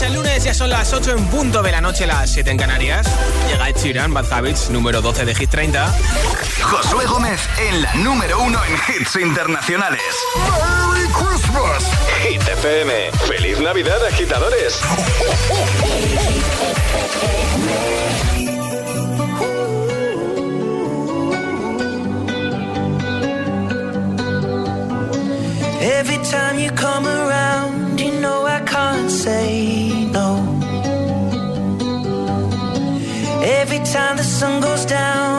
¿Qué tal llevas el lunes? Ya son las 8 en punto de la noche, las 7 en Canarias. Llega Ed Sheeran, Bad Habits, número 12 de Hit 30. Josué Gómez en la número uno en hits internacionales. ¡Merry Christmas! Hit FM. ¡Feliz Navidad, agitadores! Every time you come around, sun goes down,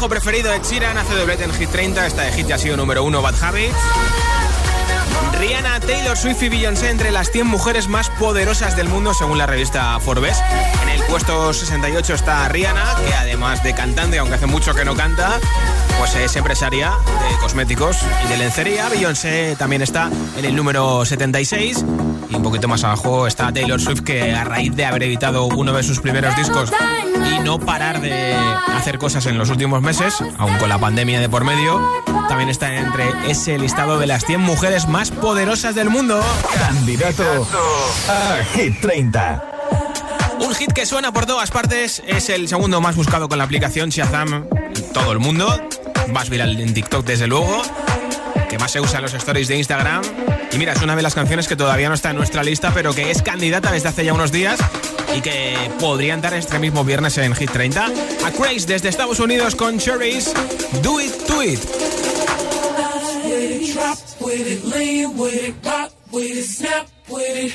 Pelirrojo preferido, Ed Sheeran, hace doblete en Hit 30. Esta de Hit ya ha sido número uno, Bad Habits. Rihanna, Taylor Swift y Beyoncé entre las 100 mujeres más poderosas del mundo según la revista Forbes. Puesto 68 está Rihanna, que además de cantante, aunque hace mucho que no canta, pues es empresaria de cosméticos y de lencería. Beyoncé también está en el número 76 y un poquito más abajo está Taylor Swift, que a raíz de haber editado uno de sus primeros discos y no parar de hacer cosas en los últimos meses, aun con la pandemia de por medio, también está entre ese listado de las 100 mujeres más poderosas del mundo. Candidato a Hit 30. Un hit que suena por todas partes, es el segundo más buscado con la aplicación Shazam en todo el mundo, más viral en TikTok desde luego, que más se usa en los stories de Instagram. Y mira, es una de las canciones que todavía no está en nuestra lista, pero que es candidata desde hace ya unos días y que podría entrar este mismo viernes en Hit 30. A Craze desde Estados Unidos con Cherries, Do It, Do It. with it, with it, rock with it, snap with it.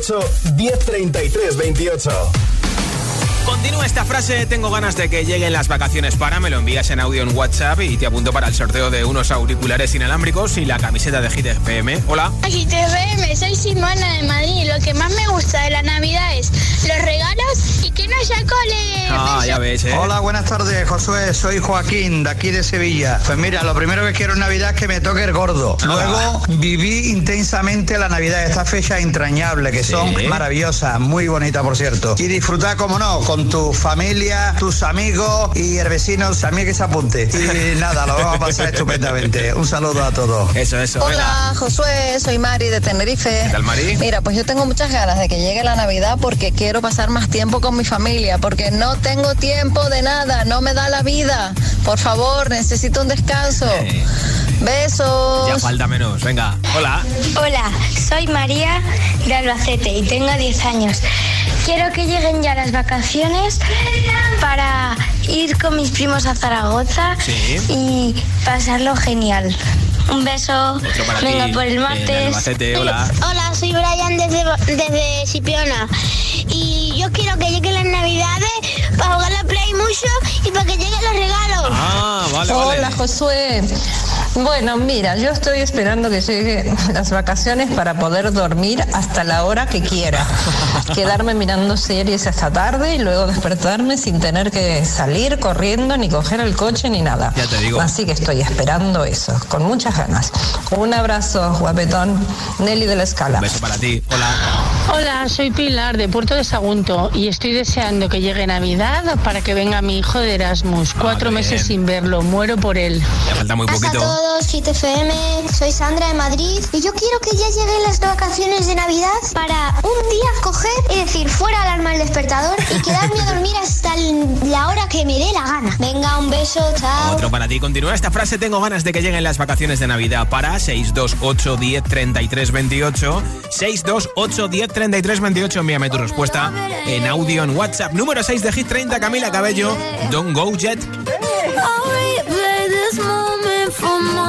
628 1033 28. Continúa esta frase, tengo ganas de que lleguen las vacaciones para, me lo envías en audio en WhatsApp y te apunto para el sorteo de unos auriculares inalámbricos y la camiseta de Hit FM. Hola. Hit FM, soy Simona de Madrid. Lo que más me gusta de la Navidad es los regalos y que no haya cole. Ah, ya ves, ¿eh? Hola, buenas tardes, Josué. Soy Joaquín, de aquí de Sevilla. Pues mira, lo primero que quiero en Navidad es que me toque el gordo. Luego viví intensamente la Navidad, estas fechas entrañables que son maravillosas, muy bonitas, por cierto. Y disfrutar, como no, con tu familia, tus amigos y el vecino también que se apunte. Y nada, lo vamos a pasar estupendamente. Un saludo a todos. Eso, eso. Hola, Josué, soy Mari de Tenerife. ¿Qué tal, Mari? Mira, pues yo tengo muchas ganas de que llegue la Navidad porque quiero pasar más tiempo con mi familia, porque no tengo tiempo de nada, no me da la vida. Por favor, necesito un descanso. Besos. Ya falta menos. Venga, hola. Hola, soy María de Albacete y tengo 10 años. Quiero que lleguen ya las vacaciones para ir con mis primos a Zaragoza Sí. y pasarlo genial. Un beso. Otro para Venga ti, por el martes. Albacete, hola. Hola, soy Brian desde, desde Sipiona. Y yo quiero que lleguen las navidades para jugar la Play mucho y para que lleguen los regalos. Ah, vale, vale. Hola Josué. Bueno, mira, yo estoy esperando que lleguen las vacaciones para poder dormir hasta la hora que quiera. Quedarme mirando series hasta tarde y luego despertarme sin tener que salir corriendo ni coger el coche ni nada. Ya te digo. Así que estoy esperando eso, con muchas ganas. Un abrazo, guapetón. Nelly de la Escala. Un beso para ti. Hola. Hola, soy Pilar de Puerto de Sagunto y estoy deseando que llegue Navidad para que venga mi hijo de Erasmus. Cuatro bien. meses sin verlo, muero por él. Ya falta muy Hola a poquito. todos, Hit FM, soy Sandra de Madrid y yo quiero que ya lleguen las vacaciones de Navidad para un día coger y decir fuera alarma al despertador y quedarme a dormir hasta la hora que me dé la gana. Venga, un beso, chao. Otro para ti. Continúa esta frase. Tengo ganas de que lleguen las vacaciones de Navidad para 628 10 33 28. 628 10 33 28. Envíame tu respuesta en audio en WhatsApp. Número 6 de Hit 30, Camila Cabello. Don't go yet. I'll replay this moment for months.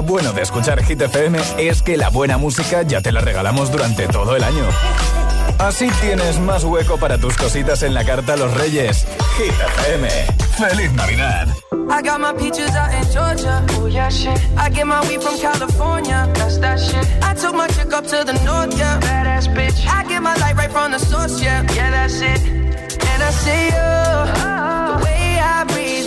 Lo bueno de escuchar Hit FM es que la buena música ya te la regalamos durante todo el año. Así tienes más hueco para tus cositas en la carta a los Reyes. Hit FM. ¡Feliz Navidad! I got my peaches out in Georgia. Oh yeah, shit. I get my weed from California. That's that shit. I took my chick up to the north, yeah. Badass bitch. I get my light right from the source, yeah. Yeah, that's it. And I see you. The way I breathe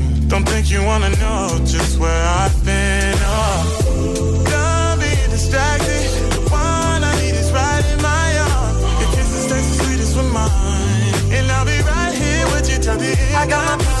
Don't think you wanna know just where I've been. Oh, don't be distracted. The one I need is right in my arms. Your kisses taste the sweetest with mine, and I'll be right here with you till the end. I got my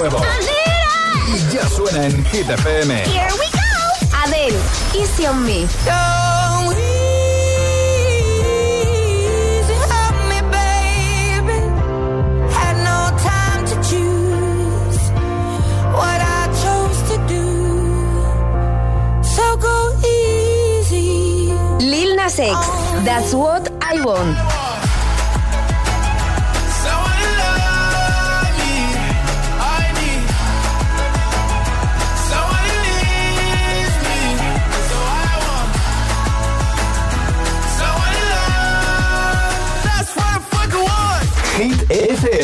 Nuevo. Y ya suena en Hit FM. Here we go. Adele, Easy on Me. Don't easy on me, baby. Had no time to choose what I chose to do. So go easy. Lil Nas X, That's What I Want.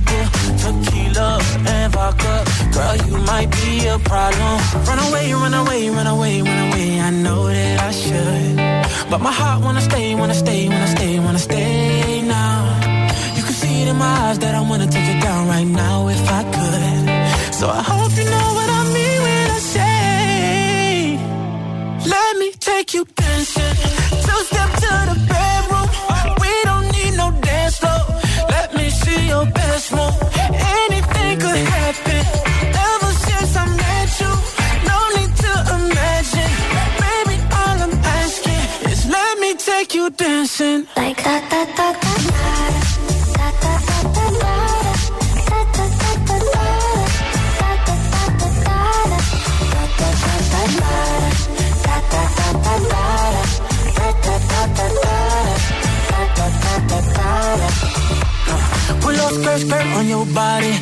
it. Tequila and vodka. Girl, you might be a problem. Run away, run away, run away, run away. I know that I should. But my heart wanna stay, wanna stay, wanna stay, wanna stay now. You can see it in my eyes that I wanna take it down right now if I could. So I hope you know you dancing like that, on your body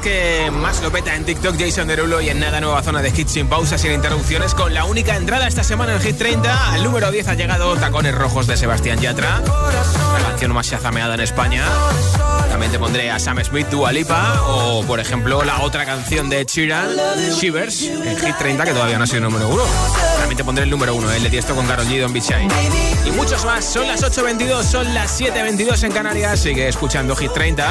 que más lo peta en TikTok, Jason Derulo, y en nada nueva zona de hits sin pausa, sin interrupciones, con la única entrada esta semana en Hit 30. Al número 10 ha llegado Tacones Rojos de Sebastián Yatra, la canción más chazameada en España. También te pondré a Sam Smith, Dua Lipa, o por ejemplo la otra canción de Sheeran, Shivers, en Hit 30, que todavía no ha sido número 1. También te pondré el número 1, el de Tiesto con Karol G, Don Bichai. Y muchos más. Son las 8.22, son las 7.22 en Canarias. Sigue escuchando Hit 30.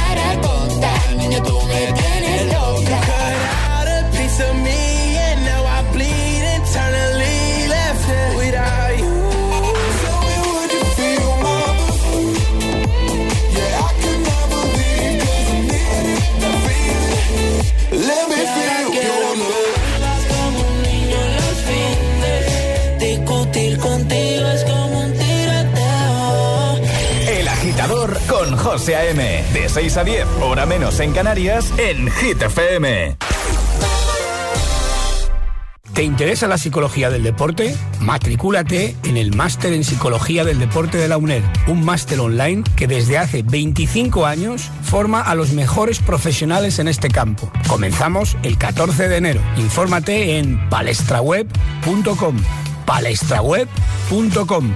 José. De 6 a 10, hora menos en Canarias, en Hit. ¿Te interesa la psicología del deporte? Matricúlate en el Máster en Psicología del Deporte de la UNED, un máster online que desde hace 25 años forma a los mejores profesionales en este campo. Comenzamos el 14 de enero. Infórmate en palestraweb.com. palestraweb.com.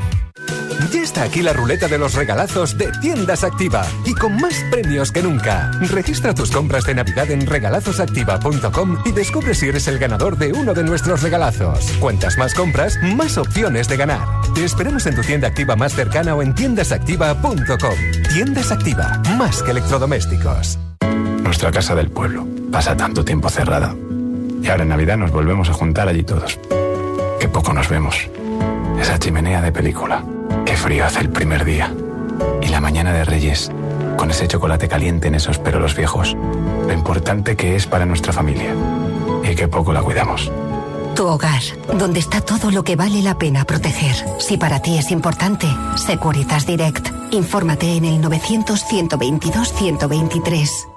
Ya está aquí la ruleta de los regalazos de Tiendas Activa y con más premios que nunca. Registra tus compras de Navidad en regalazosactiva.com y descubre si eres el ganador de uno de nuestros regalazos. Cuantas más compras, más opciones de ganar. Te esperamos en tu tienda activa más cercana o en tiendasactiva.com. Tiendas Activa, más que electrodomésticos. Nuestra casa del pueblo pasa tanto tiempo cerrada. Y ahora en Navidad nos volvemos a juntar allí todos. Qué poco nos vemos. Esa chimenea de película. El primer día. Y la mañana de Reyes, con ese chocolate caliente en esos perolos viejos. Lo importante que es para nuestra familia. Y qué poco la cuidamos. Tu hogar, donde está todo lo que vale la pena proteger. Si para ti es importante, Securitas Direct. Infórmate en el 900-122-123.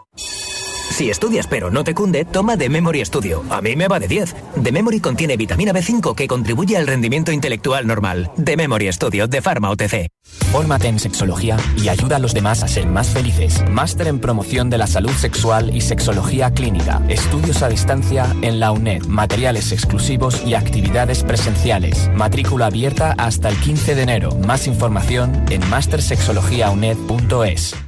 Si estudias pero no te cunde, toma The Memory Studio. A mí me va de 10. The Memory contiene vitamina B5 que contribuye al rendimiento intelectual normal. The Memory Studio de Pharma OTC. Fórmate en sexología y ayuda a los demás a ser más felices. Máster en promoción de la salud sexual y sexología clínica. Estudios a distancia en la UNED. Materiales exclusivos y actividades presenciales. Matrícula abierta hasta el 15 de enero. Más información en mastersexologiauned.es.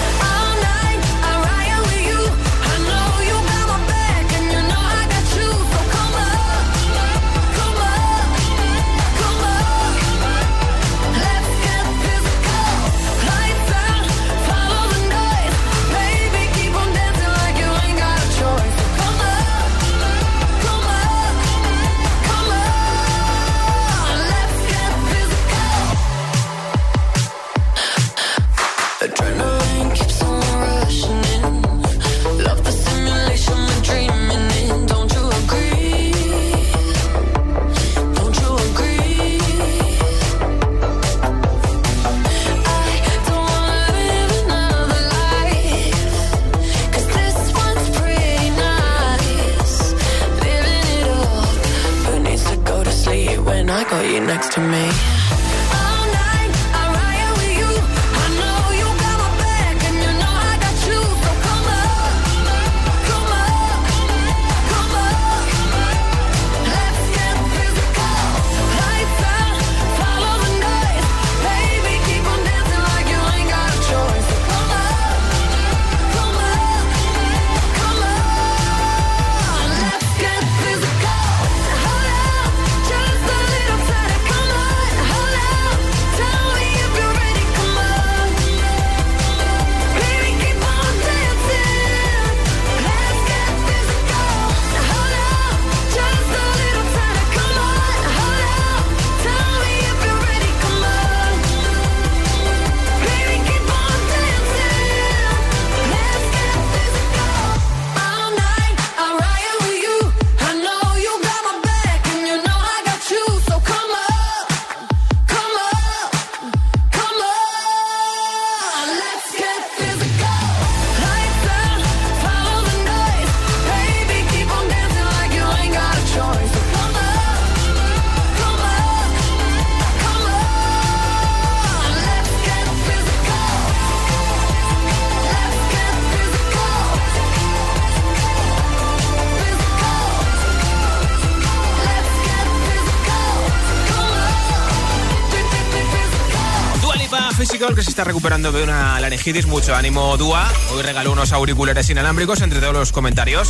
Está recuperando de una laringitis. Mucho ánimo, Dua. Hoy regaló unos auriculares inalámbricos entre todos los comentarios.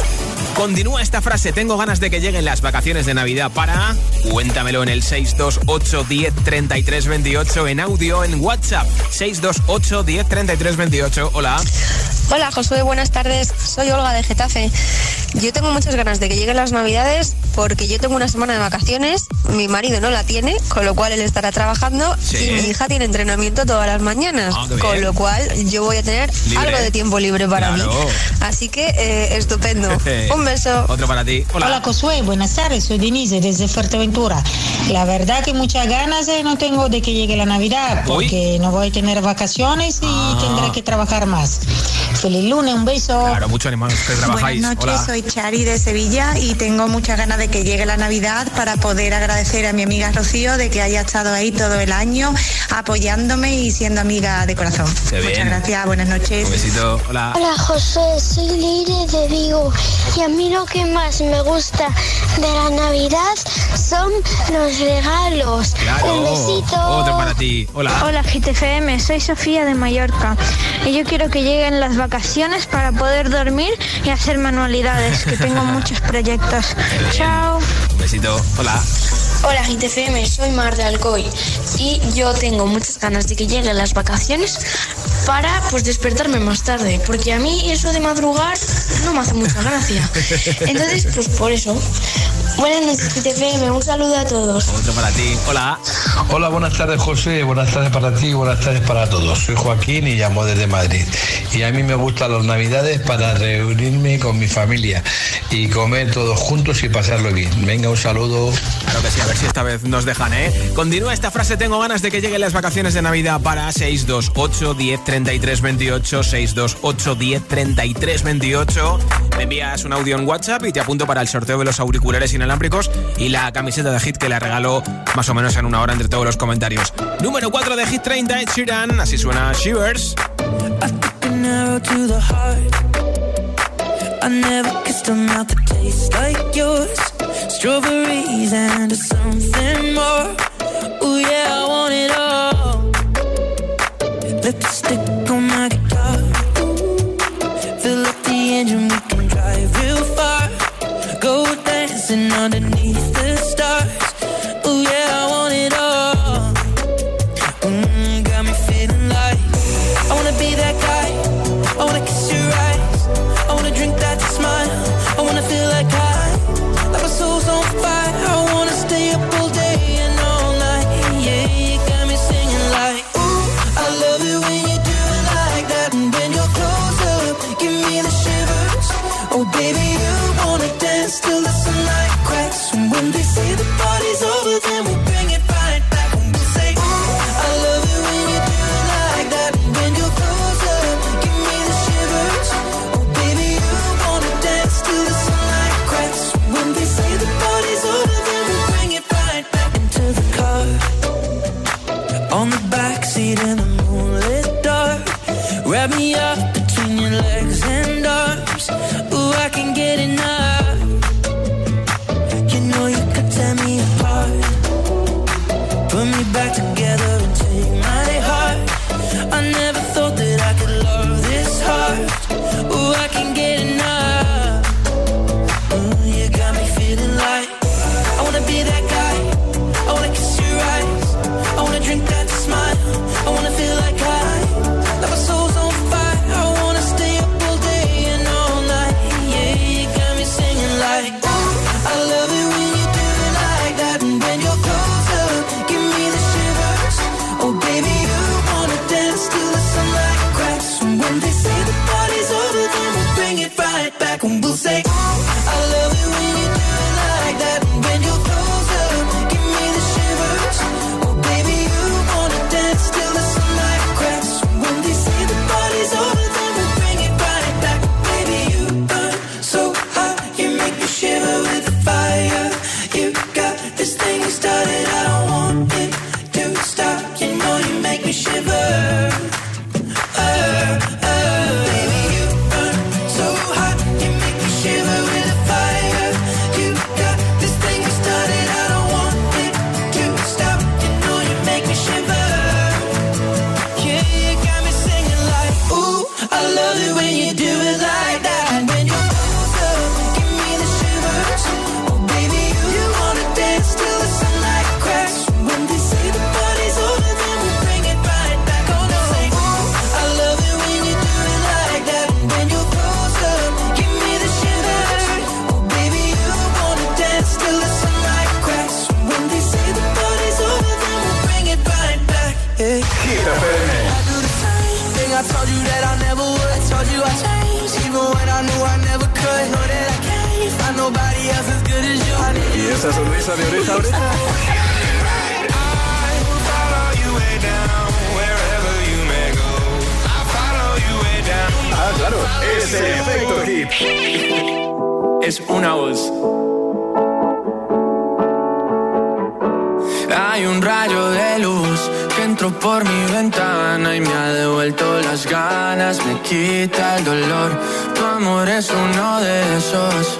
Continúa esta frase. Tengo ganas de que lleguen las vacaciones de Navidad para... Cuéntamelo en el 628 10 33 28 en audio en WhatsApp. 628 10 33 28. Hola. Hola Josué, buenas tardes. Soy Olga de Getafe. Yo tengo muchas ganas de que lleguen las navidades porque yo tengo una semana de vacaciones, mi marido no la tiene, con lo cual él estará trabajando Sí. y mi hija tiene entrenamiento todas las mañanas, Ah, con lo cual yo voy a tener Libre. algo de tiempo libre para Claro. mí. Así que eh, estupendo. Un beso. Otro para ti. Hola. Hola Josué, buenas tardes, soy Denise desde Fuerteventura. La verdad que muchas ganas eh, no tengo de que llegue la Navidad porque no voy a tener vacaciones y Ah. tendré que trabajar más. feliz lunes, un beso. Claro, mucho ánimo a los que trabajáis. Buenas noches, Hola. soy Chari de Sevilla y tengo muchas ganas de que llegue la Navidad para poder agradecer a mi amiga Rocío de que haya estado ahí todo el año apoyándome y siendo amiga de corazón. Qué Muchas bien. gracias, buenas noches. Un besito. Hola. Hola José, soy Leire de Vigo y a mí lo que más me gusta de la Navidad son los regalos. Claro. Un besito. Otro para ti. Hola. Hola GTFM, soy Sofía de Mallorca y yo quiero que lleguen las vacaciones para poder dormir y hacer manualidades, que tengo muchos proyectos. Chao. Un besito. Hola. Hola GTFM, soy Mar de Alcoy y yo tengo muchas ganas de que lleguen las vacaciones para pues despertarme más tarde, porque a mí eso de madrugar no me hace mucha gracia. Entonces, pues por eso. Buenas noches GTFM, un saludo a todos. Otro para ti. Hola. Hola, buenas tardes José, buenas tardes para ti, buenas tardes para todos. Soy Joaquín y llamo desde Madrid. Y a mí me gustan las navidades para reunirme con mi familia y comer todos juntos y pasarlo bien. Venga, un saludo. Claro que sí, a ver si esta vez nos dejan, ¿eh? Continúa esta frase, tengo ganas de que lleguen las vacaciones de Navidad para 628 10 33 28, 628 10 33 28. Me envías un audio en WhatsApp y te apunto para el sorteo de los auriculares inalámbricos y la camiseta de Hit que le regaló más o menos en una hora entre todos los comentarios. Número 4 de Hit 30, Ed Sheeran, así suena Shivers. I never kissed a mouth that tastes like yours. Strawberries and something more. Oh yeah, I want it all. Lipstick on my guitar. Fill up the engine, we can drive real far. Go dancing underneath the stars. De oreja a oreja. Ah, claro, es el efecto hit. Es una voz. Hay un rayo de luz que entró por mi ventana y me ha devuelto las ganas, me quita el dolor. Tu amor es uno de esos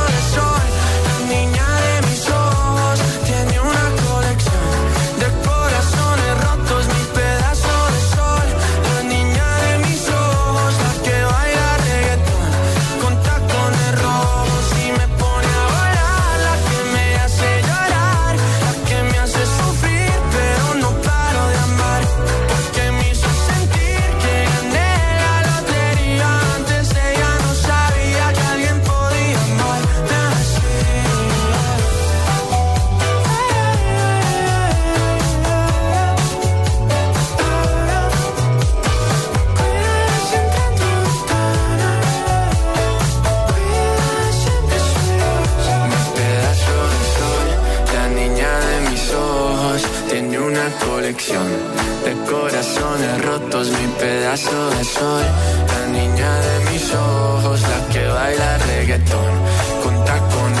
Mi pedazo de sol, la niña de mis ojos, la que baila reggaetón con tacones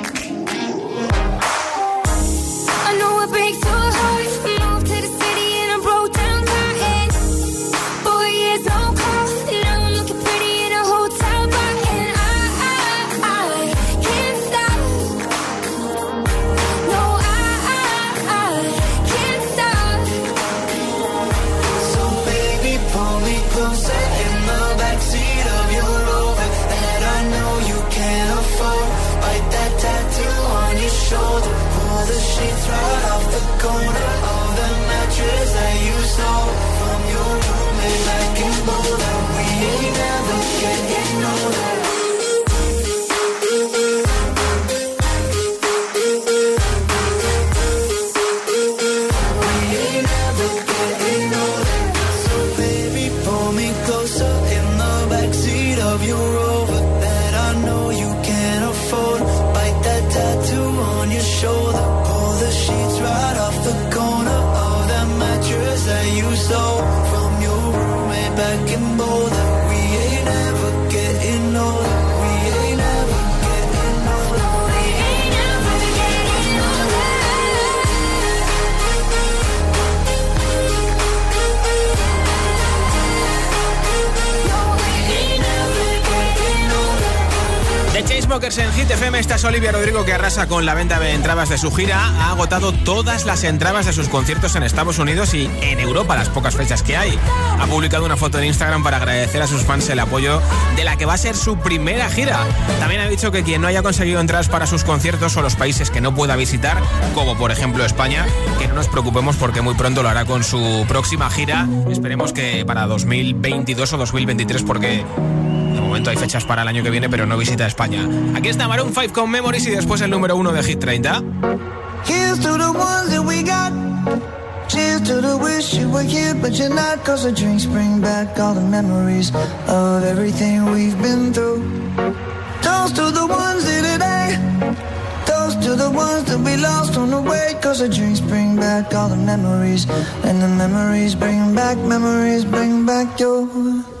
Chainsmokers en Hit FM, esta es Olivia Rodrigo que arrasa con la venta de entradas de su gira. Ha agotado todas las entradas de sus conciertos en Estados Unidos y en Europa, las pocas fechas que hay. Ha publicado una foto en Instagram para agradecer a sus fans el apoyo de la que va a ser su primera gira. También ha dicho que quien no haya conseguido entradas para sus conciertos o los países que no pueda visitar, como por ejemplo España, que no nos preocupemos porque muy pronto lo hará con su próxima gira. Esperemos que para 2022 o 2023 porque momento hay fechas para el año que viene, pero no visita España. Aquí está Maroon 5 con Memories y después el número uno de Hit 30. Here's to the ones that the but to the ones that we lost on the way. Cause the drinks bring back all the memories. And the memories bring back, memories bring back your.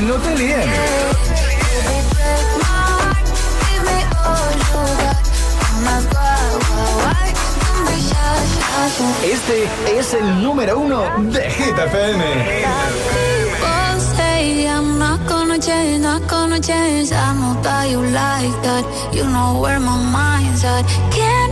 No te. Este es el número uno de Hit FM. I'm not you like that. You know where my mind's at. Can't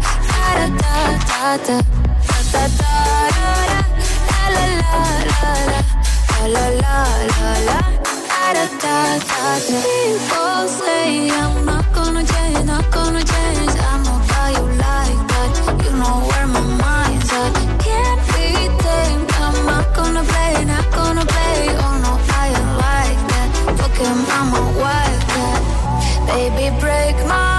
People say I'm not gonna change, not gonna change. I know how you like that. You know where my mind's at. Can't be. I'm not gonna play, not gonna play. Oh no, I like that. Fuck him, I'm a wildcat. Baby, break my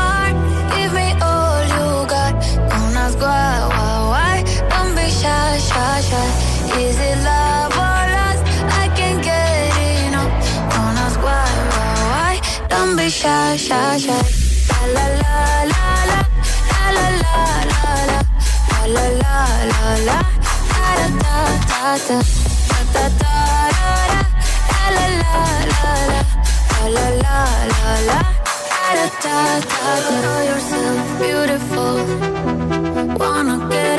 shy, shy, shy. La la la la la la la la la la la la la da da da da da da da da la la la la la la la la la da da da da yourself beautiful Wanna get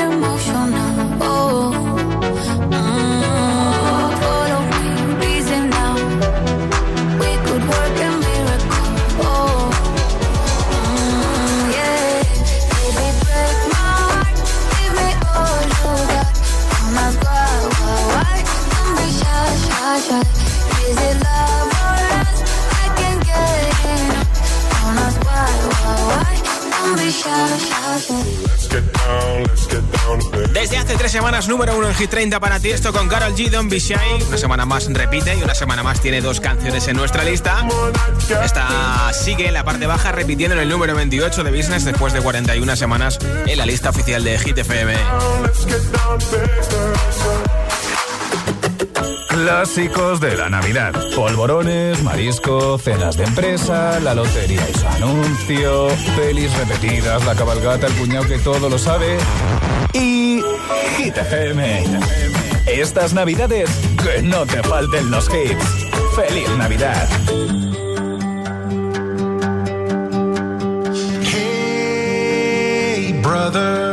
Desde hace tres semanas, número uno en Hit 30 para ti. Esto con Carol G. Don't Be Shy. Una semana más repite y una semana más tiene dos canciones en nuestra lista. Esta sigue en la parte baja, repitiendo en el número 28 de Business después de 41 semanas en la lista oficial de Hit FM. Clásicos de la Navidad. Polvorones, marisco, cenas de empresa, la lotería y su anuncio, pelis repetidas, la cabalgata, el cuñado que todo lo sabe. Y Hit FM. Estas Navidades, que no te falten los hits. ¡Feliz Navidad! Hey, brother,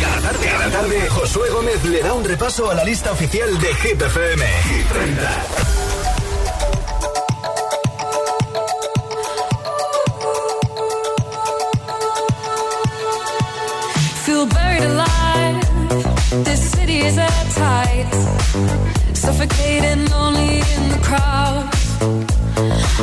Cada tarde, cada tarde, Josué Gómez le da un repaso a la lista oficial de Hit FM. Hit 30. Feel buried alive. This city is at tight. Suffocating, lonely in the crowd.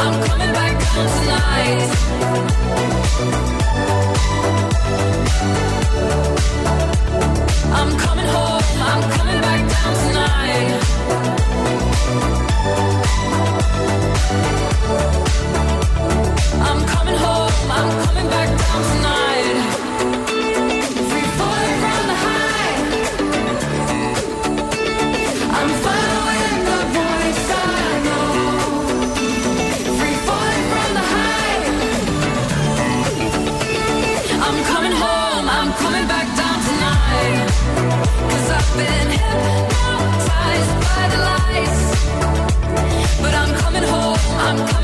I'm coming back down tonight. I'm coming home. I'm coming back down tonight. I'm coming home. I'm coming back down tonight.